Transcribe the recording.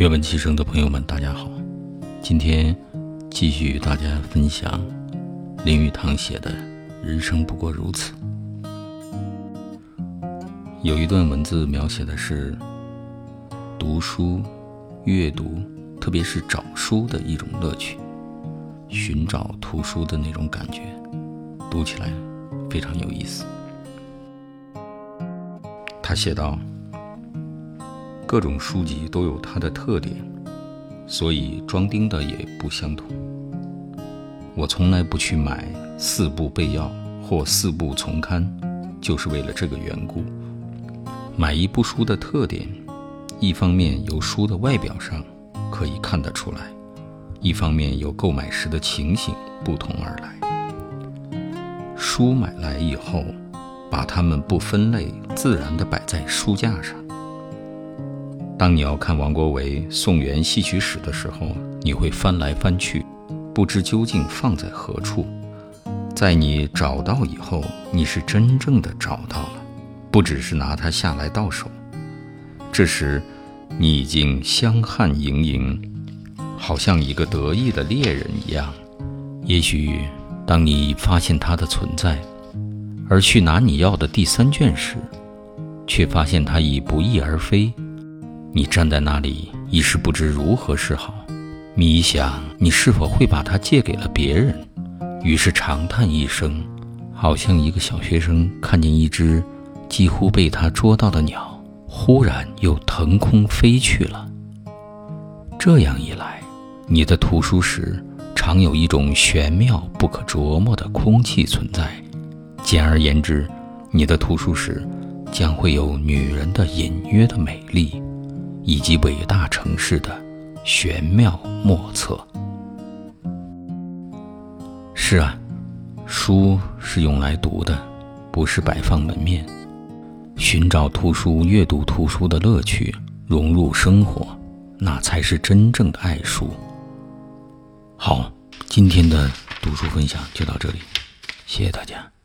阅文齐声的朋友们，大家好。今天继续与大家分享林语堂写的《人生不过如此》。有一段文字描写的是读书、阅读，特别是找书的一种乐趣，寻找图书的那种感觉，读起来非常有意思。他写道。各种书籍都有它的特点，所以装订的也不相同。我从来不去买四部备要或四部丛刊，就是为了这个缘故。买一部书的特点，一方面由书的外表上可以看得出来，一方面由购买时的情形不同而来。书买来以后，把它们不分类，自然地摆在书架上。当你要看王国维《宋元戏曲史》的时候，你会翻来翻去，不知究竟放在何处。在你找到以后，你是真正的找到了，不只是拿它下来到手。这时，你已经香汗盈盈，好像一个得意的猎人一样。也许，当你发现它的存在，而去拿你要的第三卷时，却发现它已不翼而飞。你站在那里，一时不知如何是好，迷想你是否会把它借给了别人，于是长叹一声，好像一个小学生看见一只几乎被他捉到的鸟，忽然又腾空飞去了。这样一来，你的图书室常有一种玄妙不可琢磨的空气存在。简而言之，你的图书室将会有女人的隐约的美丽。以及伟大城市的玄妙莫测。是啊，书是用来读的，不是摆放门面。寻找图书、阅读图书的乐趣，融入生活，那才是真正的爱书。好，今天的读书分享就到这里，谢谢大家。